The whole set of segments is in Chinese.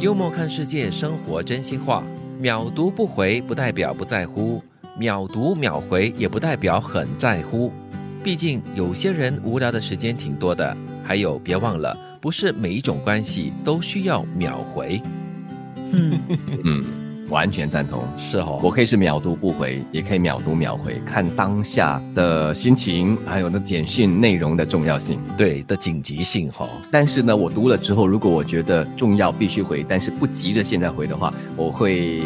幽默看世界，生活真心话。秒读不回不代表不在乎，秒读秒回也不代表很在乎。毕竟有些人无聊的时间挺多的。还有，别忘了，不是每一种关系都需要秒回。嗯嗯。完全赞同，是哦，我可以是秒读不回，也可以秒读秒回，看当下的心情，还有那简讯内容的重要性，对的紧急性哈。但是呢，我读了之后，如果我觉得重要必须回，但是不急着现在回的话，我会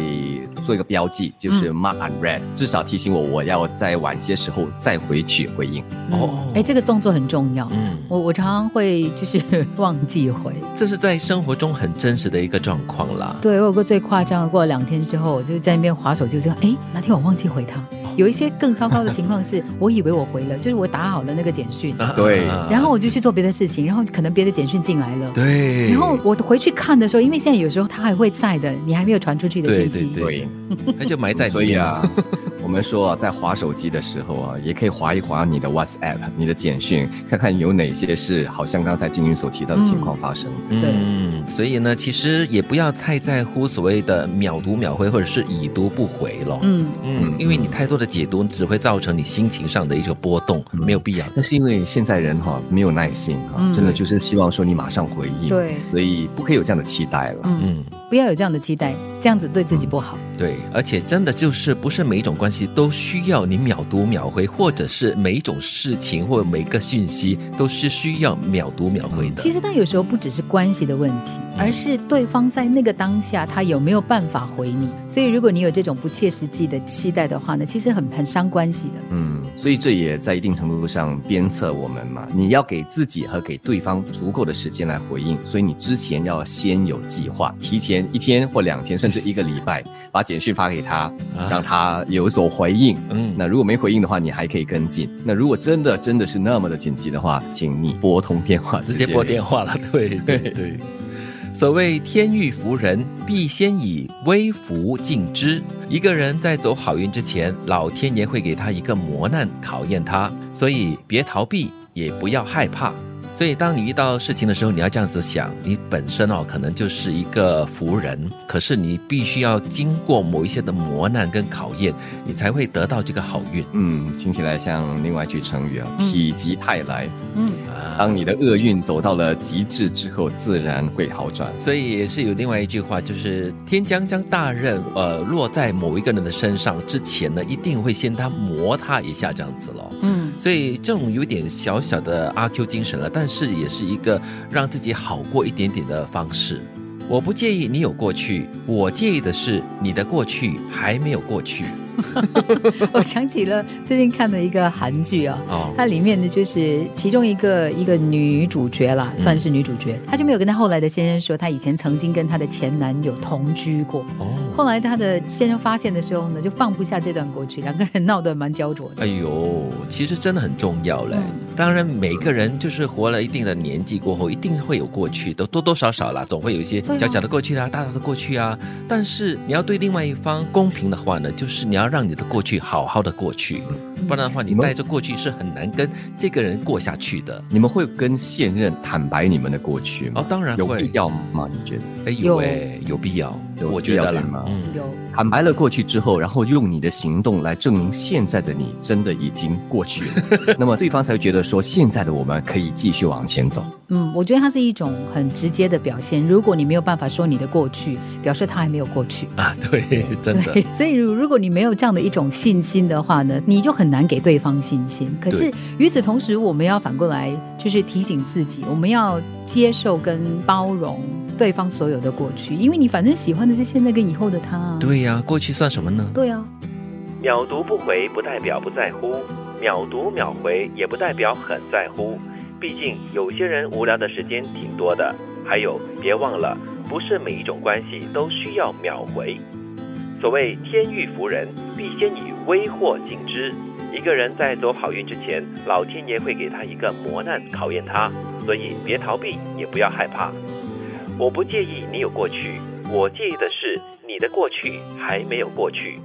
做一个标记，就是 mark and read，至少提醒我我要在晚些时候再回去回应。哦，哎，这个动作很重要。嗯，我我常常会就是 忘记回，这是在生活中很真实的一个状况啦。对我有个最夸张的，过了两天。之后我就在那边划手，就这样。哎，哪天我忘记回他。有一些更糟糕的情况是，我以为我回了，就是我打好了那个简讯，对，然后我就去做别的事情，然后可能别的简讯进来了，对，然后我回去看的时候，因为现在有时候他还会在的，你还没有传出去的信息，对，他就埋在所以啊。我们说啊，在划手机的时候啊，也可以划一划你的 WhatsApp、你的简讯，看看有哪些是好像刚才金云所提到的情况发生。对，所以呢，其实也不要太在乎所谓的秒读秒回或者是已读不回了。嗯嗯，因为你太多的解读只会造成你心情上的一个波动，没有必要。那是因为现在人哈没有耐心哈，真的就是希望说你马上回应。对，所以不可以有这样的期待了。嗯，不要有这样的期待，这样子对自己不好。对，而且真的就是不是每一种关系都需要你秒读秒回，或者是每一种事情或每个讯息都是需要秒读秒回的。其实他有时候不只是关系的问题，而是对方在那个当下他有没有办法回你。所以如果你有这种不切实际的期待的话呢，其实很很伤关系的。嗯，所以这也在一定程度上鞭策我们嘛。你要给自己和给对方足够的时间来回应，所以你之前要先有计划，提前一天或两天，甚至一个礼拜把。简讯发给他，让他有所回应。嗯，那如果没回应的话，你还可以跟进。那如果真的真的是那么的紧急的话，请你拨通电话，直接拨电话了。对对对，所谓天欲福人，必先以微福敬之。一个人在走好运之前，老天爷会给他一个磨难考验他，所以别逃避，也不要害怕。所以，当你遇到事情的时候，你要这样子想：你本身哦，可能就是一个福人，可是你必须要经过某一些的磨难跟考验，你才会得到这个好运。嗯，听起来像另外一句成语啊，“否极泰来”。嗯，当你的厄运走到了极致之后，自然会好转。所以也是有另外一句话，就是天将将大任呃落在某一个人的身上之前呢，一定会先他磨他一下这样子咯。嗯，所以这种有点小小的阿 Q 精神了，但。是也是一个让自己好过一点点的方式。我不介意你有过去，我介意的是你的过去还没有过去。我想起了最近看的一个韩剧啊，它里面的就是其中一个一个女主角啦，算是女主角，她就没有跟她后来的先生说，她以前曾经跟她的前男友同居过。哦，后来她的先生发现的时候呢，就放不下这段过去，两个人闹得蛮焦灼的。哎呦，其实真的很重要嘞。当然，每个人就是活了一定的年纪过后，一定会有过去，都多多少少啦，总会有一些小小的过去啊，大大的过去啊。但是你要对另外一方公平的话呢，就是你要。让你的过去好好的过去，不然的话，你带着过去是很难跟这个人过下去的。你们会跟现任坦白你们的过去吗？哦，当然有必要吗？你觉得？哎，有哎，有必要。我觉得？嗯，有。坦白了过去之后，然后用你的行动来证明现在的你真的已经过去了，那么对方才会觉得说现在的我们可以继续往前走。嗯，我觉得它是一种很直接的表现。如果你没有办法说你的过去，表示他还没有过去啊。对，真的。所以如如果你没有这样的一种信心的话呢，你就很难给对方信心。可是与此同时，我们要反过来就是提醒自己，我们要接受跟包容。对方所有的过去，因为你反正喜欢的是现在跟以后的他。对呀，过去算什么呢？对呀。秒读不回不代表不在乎，秒读秒回也不代表很在乎。毕竟有些人无聊的时间挺多的。还有，别忘了，不是每一种关系都需要秒回。所谓天欲福人，必先以微祸敬之。一个人在走好运之前，老天爷会给他一个磨难考验他，所以别逃避，也不要害怕。我不介意你有过去，我介意的是你的过去还没有过去。